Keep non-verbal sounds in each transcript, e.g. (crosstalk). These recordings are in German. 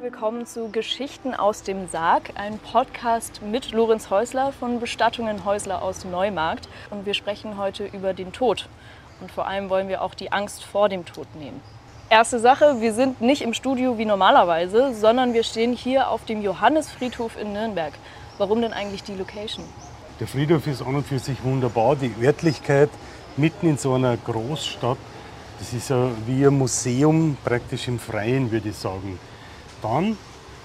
herzlich willkommen zu Geschichten aus dem Sarg, ein Podcast mit Lorenz Häusler von Bestattungen Häusler aus Neumarkt. Und wir sprechen heute über den Tod. Und vor allem wollen wir auch die Angst vor dem Tod nehmen. Erste Sache, wir sind nicht im Studio wie normalerweise, sondern wir stehen hier auf dem Johannesfriedhof in Nürnberg. Warum denn eigentlich die Location? Der Friedhof ist an und für sich wunderbar. Die Örtlichkeit mitten in so einer Großstadt, das ist ja wie ein Museum praktisch im Freien, würde ich sagen. Dann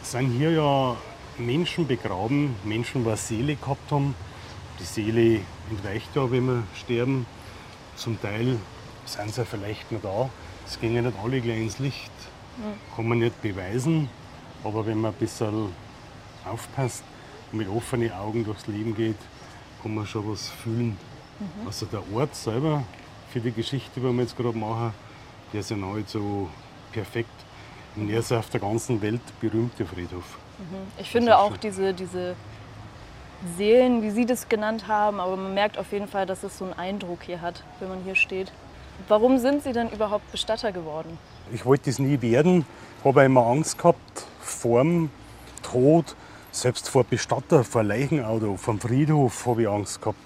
sind hier ja Menschen begraben, Menschen, die eine Seele gehabt haben. Die Seele entweicht ja, wenn wir sterben. Zum Teil sind sie vielleicht noch da. Es gehen ja nicht alle gleich ins Licht. Kann man nicht beweisen. Aber wenn man ein bisschen aufpasst und mit offenen Augen durchs Leben geht, kann man schon was fühlen. Also der Ort selber für die Geschichte, die wir jetzt gerade machen, der ist ja nahezu perfekt. Und er ist auf der ganzen Welt berühmter Friedhof. Ich finde auch diese, diese Seelen, wie Sie das genannt haben, aber man merkt auf jeden Fall, dass es so einen Eindruck hier hat, wenn man hier steht. Warum sind Sie denn überhaupt Bestatter geworden? Ich wollte das nie werden, habe immer Angst gehabt vor dem Tod, selbst vor Bestatter, vor Leichenauto, vom Friedhof habe ich Angst gehabt.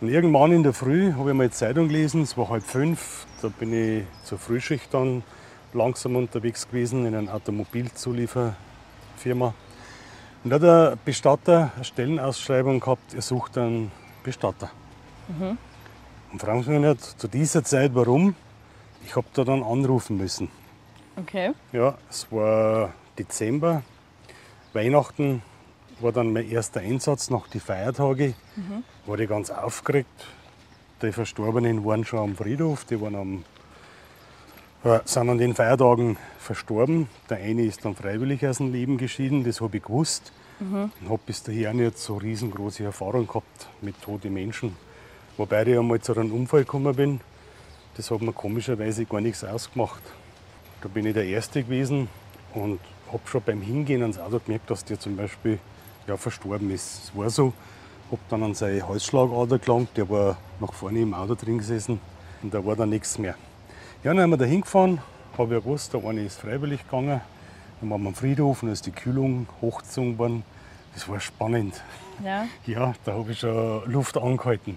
Und irgendwann in der Früh habe ich mal die Zeitung gelesen, es war halb fünf, da bin ich zur Frühschicht dann langsam unterwegs gewesen in einer Automobilzulieferfirma. Und da hat der Bestatter eine Stellenausschreibung gehabt, er sucht einen Bestatter. Und fragen Sie mich nicht zu dieser Zeit, warum. Ich habe da dann anrufen müssen. Okay. Ja, es war Dezember, Weihnachten war dann mein erster Einsatz nach den Feiertagen. War ich ganz aufgeregt. Die Verstorbenen waren schon am Friedhof, die waren am, sind an den Feiertagen verstorben. Der eine ist dann freiwillig aus dem Leben geschieden, das habe ich gewusst. Und habe bis dahin nicht so riesengroße Erfahrung gehabt mit toten Menschen. Wobei ich einmal zu einem Unfall gekommen bin. Das hat mir komischerweise gar nichts ausgemacht. Da bin ich der Erste gewesen und habe schon beim Hingehen ans Auto gemerkt, dass der zum Beispiel ja, verstorben ist. Es war so. Habe dann an seine Halsschlagader gelangt, der war nach vorne im Auto drin gesessen und da war dann nichts mehr. Ja, dann haben wir da hingefahren, habe ja gewusst, der eine ist freiwillig gegangen. Dann waren wir am Friedhof und da ist die Kühlung hochgezogen worden. Das war spannend. Ja. (laughs) Ja, da habe ich schon Luft angehalten.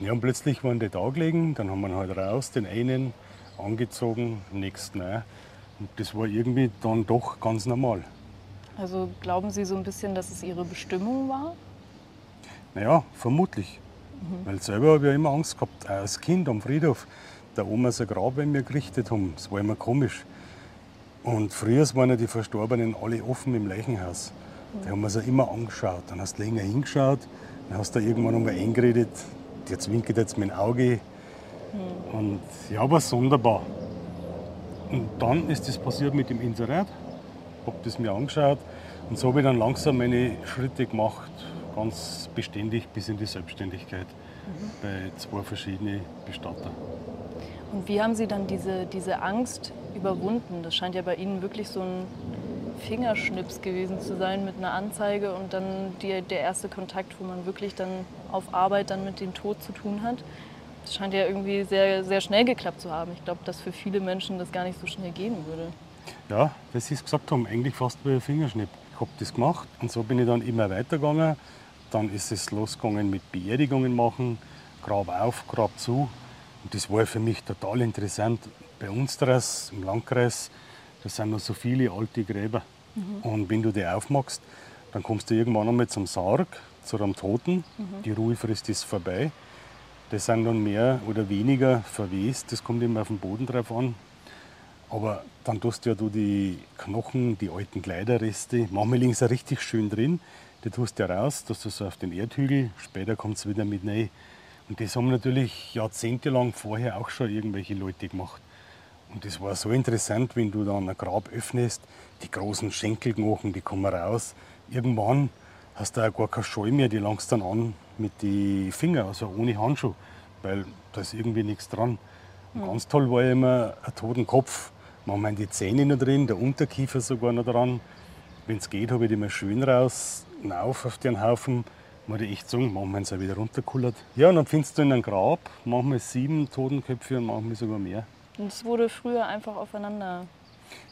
Ja, und plötzlich waren die da gelegen, dann haben wir ihn halt raus, den einen angezogen, den nächsten auch. Und das war irgendwie dann doch ganz normal. Also glauben Sie so ein bisschen, dass es Ihre Bestimmung war? Naja, vermutlich. Weil selber habe ich ja immer Angst gehabt, auch als Kind am Friedhof. Der Oma sein Grab bei mir gerichtet haben, das war immer komisch. Und früher waren ja die Verstorbenen alle offen im Leichenhaus. Die haben wir sich immer angeschaut. Dann hast du länger hingeschaut, dann hast du irgendwann einmal eingeredet, jetzt winkert jetzt mein Auge. Und ja, war sonderbar. Und dann ist das passiert mit dem Inserat. Habe das mir angeschaut und so habe ich dann langsam meine Schritte gemacht, ganz beständig bis in die Selbstständigkeit bei zwei verschiedenen Bestattern. Und wie haben Sie dann diese, diese Angst überwunden? Das scheint ja bei Ihnen wirklich so ein Fingerschnips gewesen zu sein mit einer Anzeige und dann die, der erste Kontakt, wo man wirklich dann auf Arbeit dann mit dem Tod zu tun hat. Das scheint ja irgendwie sehr, sehr schnell geklappt zu haben. Ich glaube, dass für viele Menschen das gar nicht so schnell gehen würde. Ja, das es gesagt haben, eigentlich fast wie ein Fingerschnipp. Ich habe das gemacht und so bin ich dann immer weitergegangen. Dann ist es losgegangen mit Beerdigungen machen, Grab auf, Grab zu. Und das war für mich total interessant. Bei uns das im Landkreis, da sind noch so viele alte Gräber. Und wenn du die aufmachst, dann kommst du irgendwann einmal zum Sarg, zu einem Toten. Die Ruhefrist ist vorbei. Die sind dann mehr oder weniger verwest. Das kommt immer auf den Boden drauf an. Aber dann tust du ja du die Knochen, die alten Kleiderreste, manchmal liegen sie richtig schön drin. Die tust du ja raus, tust du so auf den Erdhügel, später kommt es wieder mit rein. Und das haben natürlich jahrzehntelang vorher auch schon irgendwelche Leute gemacht. Und das war so interessant, wenn du dann ein Grab öffnest, die großen Schenkelknochen, die kommen raus. Irgendwann hast du auch gar keine Scheu mehr, die langst dann an mit den Fingern, also ohne Handschuh, weil da ist irgendwie nichts dran. Und ganz toll war ja immer ein toten Kopf. Manchmal die Zähne noch drin, der Unterkiefer sogar noch dran. Wenn es geht, habe ich die mal schön raus, rauf auf den Haufen. Muss ich echt sagen, manchmal sind sie wieder runterkullert. Ja, und dann findest du in einem Grab manchmal sieben Totenköpfe und manchmal sogar mehr. Und es wurde früher einfach aufeinander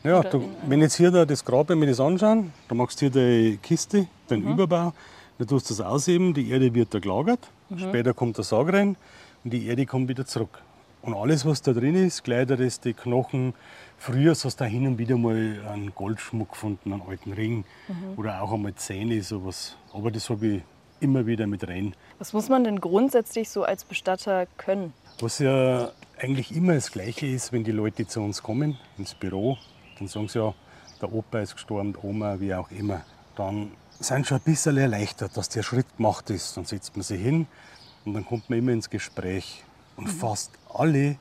Ja, du, wenn jetzt hier da das Grab, wenn wir das anschauen, dann machst du hier die Kiste, den mhm. Überbau, dann tust du das ausheben, die Erde wird da gelagert, mhm. später kommt der Sarg rein und die Erde kommt wieder zurück. Und alles, was da drin ist, Kleiderreste, Knochen, früher hast du da hin und wieder mal einen Goldschmuck gefunden, einen alten Ring mhm. oder auch einmal Zähne, sowas. Aber das habe ich immer wieder mit rein. Was muss man denn grundsätzlich so als Bestatter können? Was ja eigentlich immer das Gleiche ist, wenn die Leute zu uns kommen, ins Büro, dann sagen sie ja, der Opa ist gestorben, die Oma, wie auch immer. Dann sind schon ein bisschen erleichtert, dass der Schritt gemacht ist. Dann setzt man sich hin und dann kommt man immer ins Gespräch. Und mhm. fast alle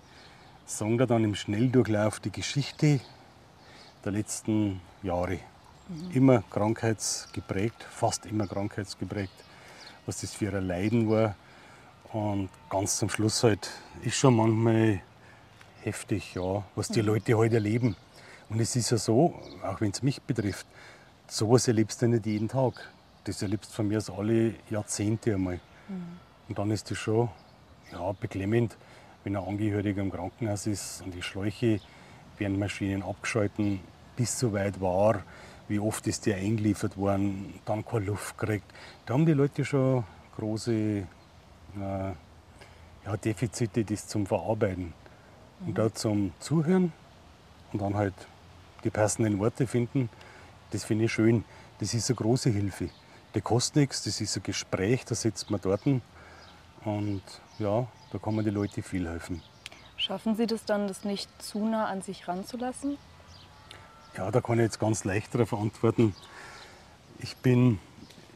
sagen da dann im Schnelldurchlauf die Geschichte der letzten Jahre. Mhm. Immer krankheitsgeprägt, fast immer krankheitsgeprägt, was das für ein Leiden war. Und ganz zum Schluss halt ist schon manchmal heftig, ja, was die mhm. Leute heute halt erleben. Und es ist ja so, auch wenn es mich betrifft, sowas erlebst du nicht jeden Tag. Das erlebst du von mir aus alle Jahrzehnte einmal. Mhm. Und dann ist das schon ja, beklemmend, wenn ein Angehöriger im Krankenhaus ist und die Schläuche werden Maschinen abgeschalten, bis so weit war, wie oft ist der eingeliefert worden, dann keine Luft kriegt. Da haben die Leute schon große äh, ja, Defizite, das zum Verarbeiten. Und da zum Zuhören und dann halt die passenden Worte finden, das finde ich schön. Das ist eine große Hilfe. Das kostet nichts, das ist ein Gespräch, da sitzt man dort und ja, da kann man den Leuten viel helfen. Schaffen Sie das dann, das nicht zu nah an sich ranzulassen? Ja, da kann ich jetzt ganz leicht darauf antworten. Ich bin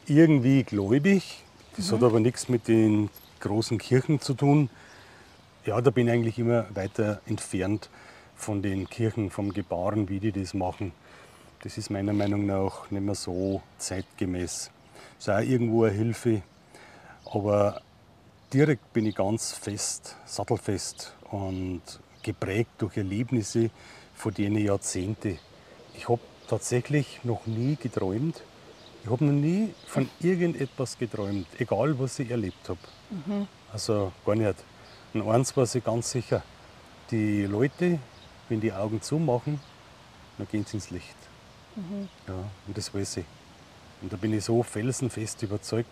irgendwie gläubig. Das mhm. hat aber nichts mit den großen Kirchen zu tun. Ja, da bin ich eigentlich immer weiter entfernt von den Kirchen, vom Gebaren, wie die das machen. Das ist meiner Meinung nach nicht mehr so zeitgemäß. Das ist auch irgendwo eine Hilfe. Aber direkt bin ich ganz fest, sattelfest und geprägt durch Erlebnisse von denen Jahrzehnte. Ich habe tatsächlich noch nie geträumt. Ich habe noch nie von irgendetwas geträumt, egal was ich erlebt habe. Mhm. Also gar nicht. Und eins war ich ganz sicher, die Leute, wenn die Augen zumachen, dann gehen sie ins Licht. Mhm. Ja, und das weiß ich. Und da bin ich so felsenfest überzeugt,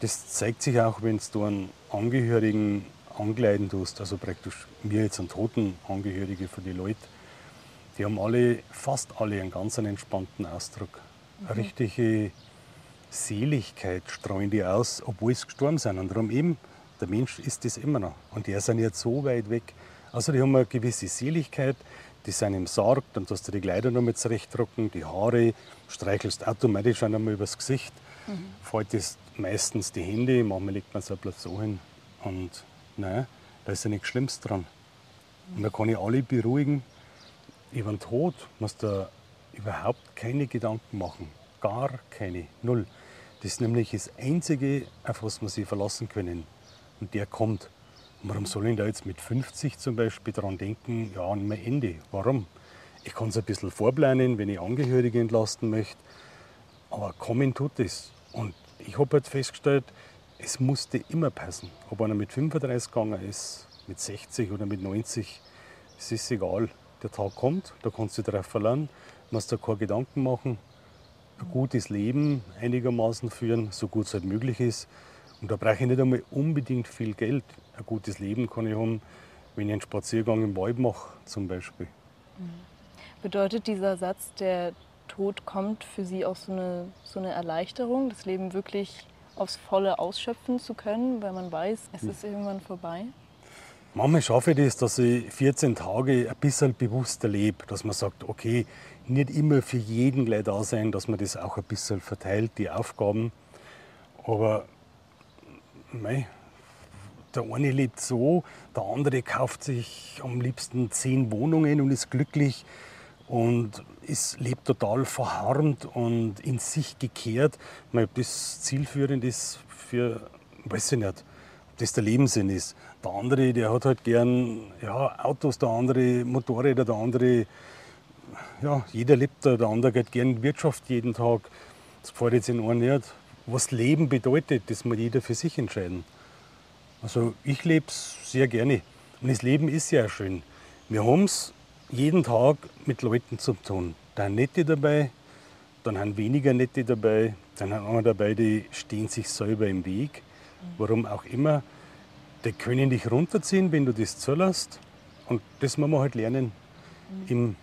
das zeigt sich auch, wenn du einen Angehörigen angleiten tust, also praktisch mir jetzt einen toten Angehörige von den Leuten, die haben alle, fast alle einen ganz entspannten Ausdruck. Mhm. Eine richtige Seligkeit streuen die aus, obwohl sie gestorben sind. Und darum eben, der Mensch ist das immer noch. Und die sind jetzt so weit weg. Also die haben eine gewisse Seligkeit, die sind im Sarg, dann tust du die Kleider noch mit zurechtdrucken, die Haare, streichelst automatisch einmal übers Gesicht, mhm. faltest meistens die Hände, manchmal legt man es auch bloß so hin. Und nein, da ist ja nichts Schlimmes dran. Und da kann ich alle beruhigen, über den Tod musst du überhaupt keine Gedanken machen. Gar keine, null. Das ist nämlich das Einzige, auf was wir sich verlassen können. Und der kommt. Warum soll ich da jetzt mit 50 zum Beispiel daran denken, ja, an mein Ende? Warum? Ich kann es ein bisschen vorplanen, wenn ich Angehörige entlasten möchte. Aber kommen tut es. Und ich habe halt festgestellt, es musste immer passen. Ob einer mit 35 gegangen ist, mit 60 oder mit 90, es ist egal. Der Tag kommt, da kannst du dich darauf verlassen, du musst dir keine Gedanken machen, ein gutes Leben einigermaßen führen, so gut es halt möglich ist. Und da brauche ich nicht einmal unbedingt viel Geld. Ein gutes Leben kann ich haben, wenn ich einen Spaziergang im Wald mache, zum Beispiel. Mhm. Bedeutet dieser Satz, der Tod kommt für Sie auch so eine, so eine Erleichterung, das Leben wirklich aufs Volle ausschöpfen zu können, weil man weiß, es ist irgendwann vorbei? Manchmal schaffe ich das, dass ich 14 Tage ein bisschen bewusster lebe, dass man sagt, okay, nicht immer für jeden gleich da sein, dass man das auch ein bisschen verteilt, die Aufgaben. Aber mei, der eine lebt so, der andere kauft sich am liebsten zehn Wohnungen und ist glücklich und ist, lebt total verharmt und in sich gekehrt. Ob das zielführend ist für, weiß ich nicht, ob das der Lebenssinn ist. Der andere, der hat halt gern ja, Autos, der andere Motorräder, der andere, ja, jeder lebt da, der andere geht gern in Wirtschaft jeden Tag. Das gefällt jetzt in einem nicht. Was Leben bedeutet, das muss jeder für sich entscheiden. Also ich lebe es sehr gerne. Und das Leben ist ja schön. Wir haben es jeden Tag mit Leuten zu tun. Da sind Nette dabei, dann haben weniger Nette dabei, dann haben andere dabei, die stehen sich selber im Weg. Warum auch immer. Die können dich runterziehen, wenn du das zulässt. Und das muss man halt lernen im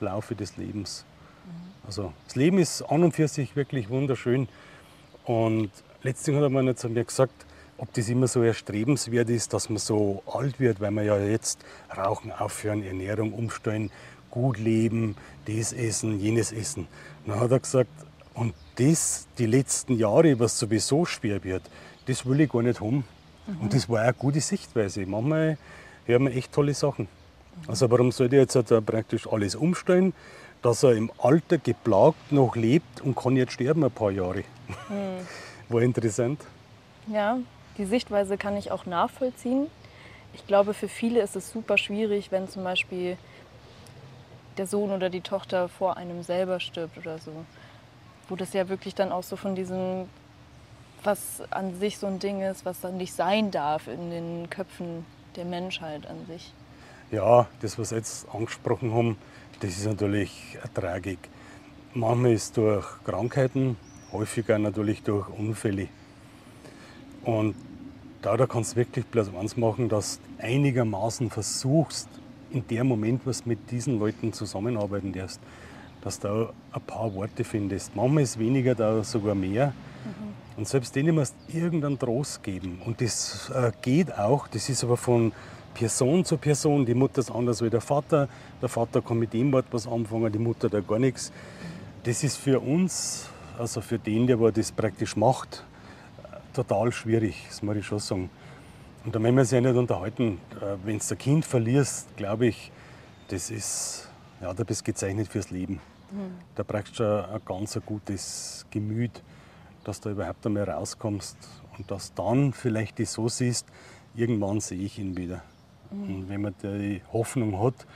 Laufe des Lebens. Also das Leben ist an und für sich wirklich wunderschön. Und letztlich hat man zu mir gesagt, ob das immer so erstrebenswert ist, dass man so alt wird, weil man ja jetzt Rauchen aufhören, Ernährung umstellen, gut leben, das essen, jenes essen. Dann hat er gesagt, und das die letzten Jahre, was sowieso schwer wird, das will ich gar nicht haben. Mhm. Und das war eine gute Sichtweise. Manchmal hören wir echt tolle Sachen. Also warum sollte jetzt halt praktisch alles umstellen, dass er im Alter geplagt noch lebt und kann jetzt sterben ein paar Jahre. Mhm. (laughs) War interessant. Ja, die Sichtweise kann ich auch nachvollziehen. Ich glaube, für viele ist es super schwierig, wenn zum Beispiel der Sohn oder die Tochter vor einem selber stirbt oder so. Wo das ja wirklich dann auch so von diesem, was an sich so ein Ding ist, was dann nicht sein darf in den Köpfen der Menschheit an sich. Ja, das, was Sie jetzt angesprochen haben, das ist natürlich eine Tragik. Manchmal ist es durch Krankheiten, häufiger natürlich durch Unfälle. Und da, kannst du wirklich bloß eins machen, dass du einigermaßen versuchst, in dem Moment, was mit diesen Leuten zusammenarbeiten darfst, dass du da ein paar Worte findest. Manchmal ist weniger, da sogar mehr. Mhm. Und selbst denen musst du irgendeinen Trost geben. Und das äh, geht auch, das ist aber von Person zu Person. Die Mutter ist anders wie der Vater. Der Vater kann mit dem Wort was anfangen, die Mutter da gar nichts. Das ist für uns, also für den, der das praktisch macht, total schwierig, das muss ich schon sagen. Und da müssen wir sich ja nicht unterhalten. Äh, Wenn du ein Kind verlierst, glaube ich, das ist, ja, da bist du gezeichnet fürs Leben. Mhm. Da brauchst du schon ein ganz gutes Gemüt, dass du überhaupt einmal rauskommst und dass dann vielleicht das so siehst, irgendwann sehe ich ihn wieder. Mhm. Und wenn man die Hoffnung hat,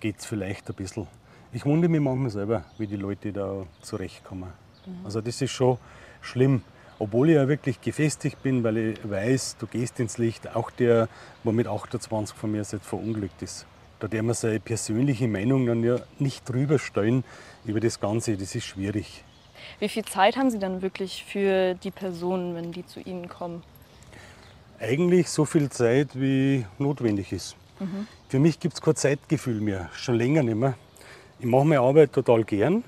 geht es vielleicht ein bisschen. Ich wundere mich manchmal selber, wie die Leute da zurechtkommen. Mhm. Also das ist schon schlimm obwohl ich ja wirklich gefestigt bin, weil ich weiß, du gehst ins Licht, auch der, wo mit 28 von mir jetzt verunglückt ist. Da darf man seine persönliche Meinung dann ja nicht drüber stellen über das Ganze, das ist schwierig. Wie viel Zeit haben Sie dann wirklich für die Personen, wenn die zu Ihnen kommen? Eigentlich so viel Zeit, wie notwendig ist. Mhm. Für mich gibt es kein Zeitgefühl mehr, schon länger nicht mehr. Ich mache meine Arbeit total gern.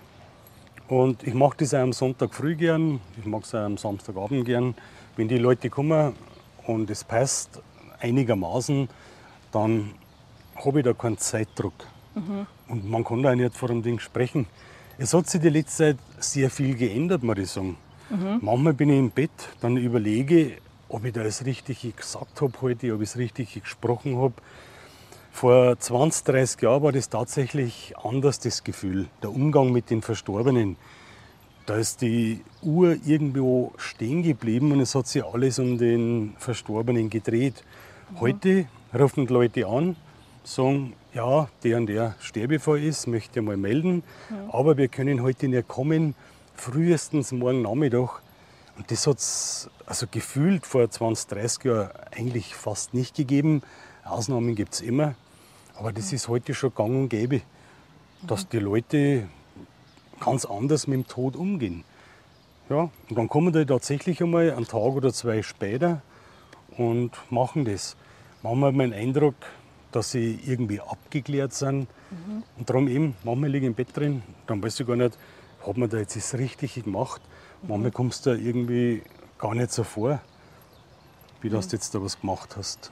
Und ich mache das auch am Sonntag früh gern, ich mag es auch am Samstagabend gern. Wenn die Leute kommen und es passt einigermaßen, dann habe ich da keinen Zeitdruck. Mhm. Und man kann da nicht vor dem Ding sprechen. Es hat sich die letzte Zeit sehr viel geändert, muss ich sagen. Mhm. Manchmal bin ich im Bett, dann überlege, ob ich da das Richtige gesagt habe heute, ob ich das Richtige gesprochen habe. Vor 20, 30 Jahren war das tatsächlich anders, das Gefühl. Der Umgang mit den Verstorbenen. Da ist die Uhr irgendwo stehen geblieben und es hat sich alles um den Verstorbenen gedreht. Mhm. Heute rufen die Leute an, sagen, ja, der und der Sterbefall ist, möchte mal melden, mhm. aber wir können heute nicht kommen, frühestens morgen Nachmittag. Und das hat es also gefühlt vor 20, 30 Jahren eigentlich fast nicht gegeben. Ausnahmen gibt es immer. Aber das ist heute schon gang und gäbe, dass die Leute ganz anders mit dem Tod umgehen. Ja, und dann kommen die tatsächlich einmal einen Tag oder zwei später und machen das. Manchmal hat man den Eindruck, dass sie irgendwie abgeklärt sind. Mhm. Und darum eben, manchmal liege ich im Bett drin, dann weiß ich gar nicht, hat man da jetzt das Richtige gemacht. Mhm. Manchmal kommst du da irgendwie gar nicht so vor, wie dass du jetzt da was gemacht hast.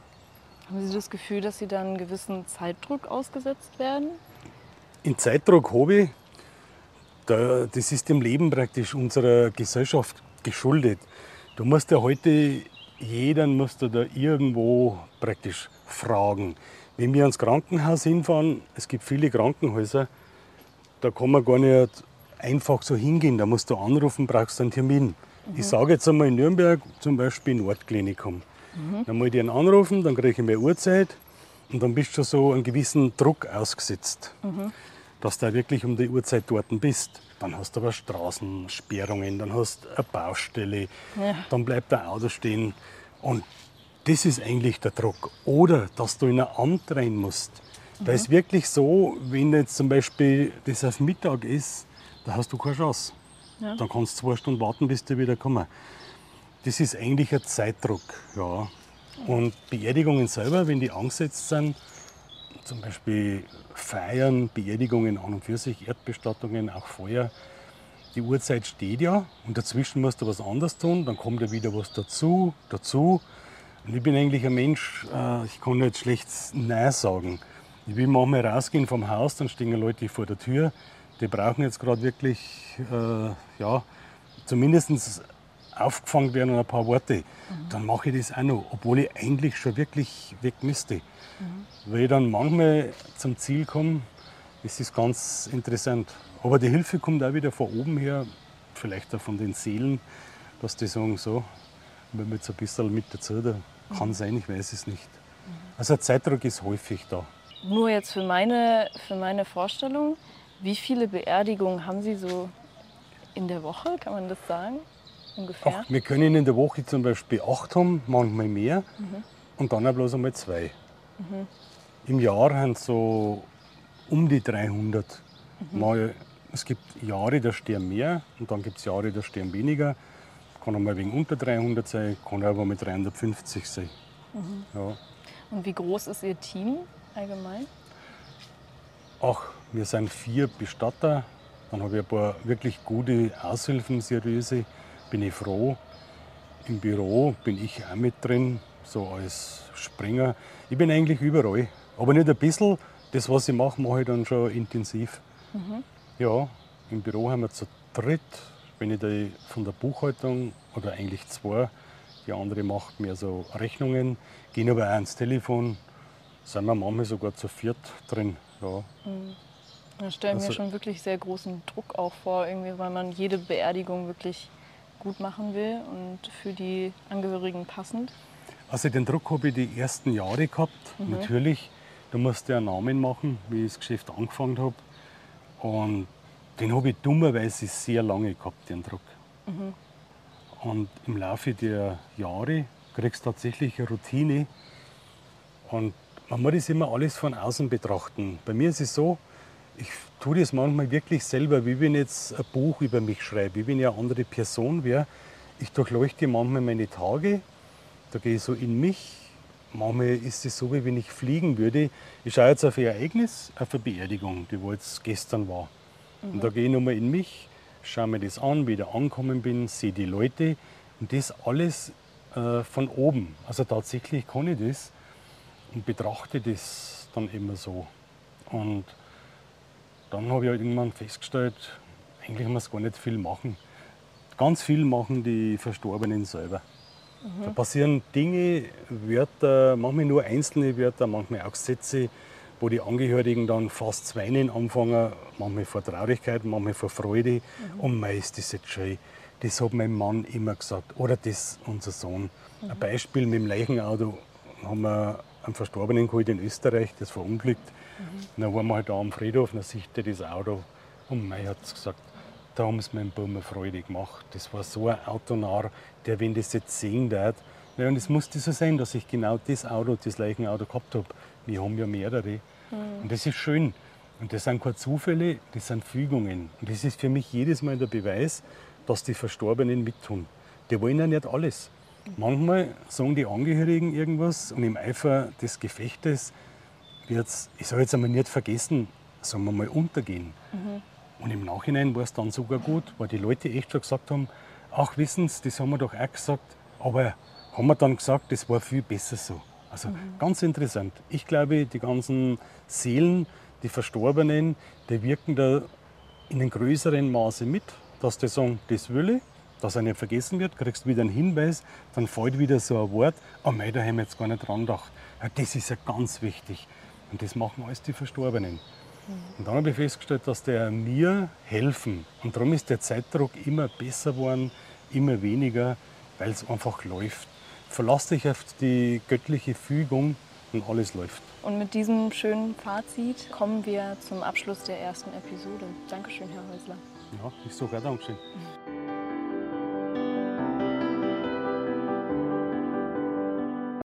Haben Sie das Gefühl, dass Sie dann einen gewissen Zeitdruck ausgesetzt werden? In Zeitdruck habe ich, das ist dem Leben praktisch unserer Gesellschaft geschuldet. Du musst ja heute, jeden musst du da irgendwo praktisch fragen. Wenn wir ans Krankenhaus hinfahren, es gibt viele Krankenhäuser, da kann man gar nicht einfach so hingehen. Da musst du anrufen, brauchst einen Termin. Mhm. Ich sage jetzt einmal in Nürnberg zum Beispiel Nordklinikum. Mhm. Dann muss ich den anrufen, dann kriege ich mehr Uhrzeit und dann bist du so einen gewissen Druck ausgesetzt, mhm. dass du wirklich um die Uhrzeit dort bist. Dann hast du aber Straßensperrungen, dann hast du eine Baustelle, ja. dann bleibt ein Auto stehen. Und das ist eigentlich der Druck. Oder dass du in ein Amt rein musst. Da ist wirklich so, wenn jetzt zum Beispiel das auf Mittag ist, da hast du keine Chance. Ja. Dann kannst du zwei Stunden warten, bis die wieder kommen. Das ist eigentlich ein Zeitdruck. Ja. Und Beerdigungen selber, wenn die angesetzt sind, zum Beispiel Feiern, Beerdigungen an und für sich, Erdbestattungen, auch Feuer, die Uhrzeit steht ja und dazwischen musst du was anderes tun, dann kommt ja wieder was dazu, dazu. Und ich bin eigentlich ein Mensch, äh, ich kann nicht schlecht Nein sagen. Ich will manchmal rausgehen vom Haus, dann stehen Leute vor der Tür, die brauchen jetzt gerade wirklich, äh, ja, zumindest aufgefangen werden und ein paar Worte. Mhm. Dann mache ich das auch noch, obwohl ich eigentlich schon wirklich weg müsste. Mhm. Weil ich dann manchmal zum Ziel komme, ist das ganz interessant. Aber die Hilfe kommt auch wieder von oben her, vielleicht auch von den Seelen, dass die sagen, so, wenn wir jetzt ein bisschen mit dazu, da kann sein, ich weiß es nicht. Also Zeitdruck ist häufig da. Nur jetzt für meine, für meine Vorstellung, wie viele Beerdigungen haben Sie so in der Woche, kann man das sagen? Ungefähr? Ach, wir können in der Woche zum Beispiel acht haben, manchmal mehr mhm. und dann auch bloß einmal zwei. Mhm. Im Jahr haben so um die 300. Mhm. Mal, es gibt Jahre, da sterben mehr und dann gibt es Jahre, da sterben weniger. Kann einmal wegen unter 300 sein, kann aber mit 350 sein. Mhm. Ja. Und wie groß ist Ihr Team allgemein? Ach, wir sind vier Bestatter. Dann habe ich ein paar wirklich gute Aushilfen, seriöse. Bin ich froh. Im Büro bin ich auch mit drin, so als Springer. Ich bin eigentlich überall. Aber nicht ein bisschen. Das, was ich mache, mache ich dann schon intensiv. Mhm. Ja, im Büro haben wir zu dritt. Bin ich da von der Buchhaltung oder eigentlich zwei. Die andere macht mehr so Rechnungen. Gehen aber auch ans Telefon. Sind wir manchmal sogar zu viert drin. Ja. Mhm. Da stellen also, mir schon wirklich sehr großen Druck auch vor, irgendwie, weil man jede Beerdigung wirklich gut machen will und für die Angehörigen passend. Also den Druck habe ich die ersten Jahre gehabt. Mhm. Natürlich, da musste ich einen Namen machen, wie ich das Geschäft angefangen habe. Und den habe ich dummerweise sehr lange gehabt, den Druck. Mhm. Und im Laufe der Jahre kriegst du tatsächlich eine Routine. Und man muss das immer alles von außen betrachten. Bei mir ist es so, ich tue das manchmal wirklich selber, wie wenn ich jetzt ein Buch über mich schreibe, wie wenn ich eine andere Person wäre. Ich durchleuchte manchmal meine Tage, da gehe ich so in mich. Manchmal ist es so, wie wenn ich fliegen würde. Ich schaue jetzt auf ein Ereignis, auf eine Beerdigung, die wo jetzt gestern war. Mhm. Und da gehe ich nochmal in mich, schaue mir das an, wie ich da angekommen bin, sehe die Leute und das alles äh, von oben. Also tatsächlich kann ich das und betrachte das dann immer so. Und dann habe ich halt irgendwann festgestellt, eigentlich muss gar nicht viel machen. Ganz viel machen die Verstorbenen selber. Mhm. Da passieren Dinge, Wörter, manchmal nur einzelne Wörter, manchmal auch Sätze, wo die Angehörigen dann fast zu weinen anfangen, manchmal vor Traurigkeit, manchmal vor Freude. Mhm. Und meist ist jetzt schön. Das hat mein Mann immer gesagt. Oder das unser Sohn. Mhm. Ein Beispiel mit dem Leichenauto haben wir einen Verstorbenen geholt in Österreich, das verunglückt. Mhm. Dann waren wir halt da am Friedhof, dann sieht er das Auto und Mai hat gesagt, da haben sie meinen Baum Freude gemacht. Das war so ein Autonarr, der, wenn das jetzt sehen wird, ja, und es musste so sein, dass ich genau das Auto, das Leichenauto gehabt habe. Wir haben ja mehrere. Mhm. Und das ist schön. Und das sind keine Zufälle, das sind Fügungen. Und das ist für mich jedes Mal der Beweis, dass die Verstorbenen mittun. Die wollen ja nicht alles. Manchmal sagen die Angehörigen irgendwas und im Eifer des Gefechtes wird es, ich sage jetzt einmal nicht vergessen, sagen wir mal untergehen. Mhm. Und im Nachhinein war es dann sogar gut, weil die Leute echt schon gesagt haben, ach wissen Sie, das haben wir doch auch gesagt, aber haben wir dann gesagt, das war viel besser so. Also mhm. ganz interessant. Ich glaube, die ganzen Seelen, die Verstorbenen, die wirken da in einem größeren Maße mit, dass die sagen, das will ich, dass er nicht vergessen wird, kriegst wieder einen Hinweis, dann fällt wieder so ein Wort, oh mei, da haben wir jetzt gar nicht dran gedacht. Ja, das ist ja ganz wichtig. Und das machen alles die Verstorbenen. Mhm. Und dann habe ich festgestellt, dass der mir helfen. Und darum ist der Zeitdruck immer besser geworden, immer weniger, weil es einfach läuft. Verlass dich auf die göttliche Fügung und alles läuft. Und mit diesem schönen Fazit kommen wir zum Abschluss der ersten Episode. Dankeschön, Herr Häusler. Ja, ich sogar Dankeschön.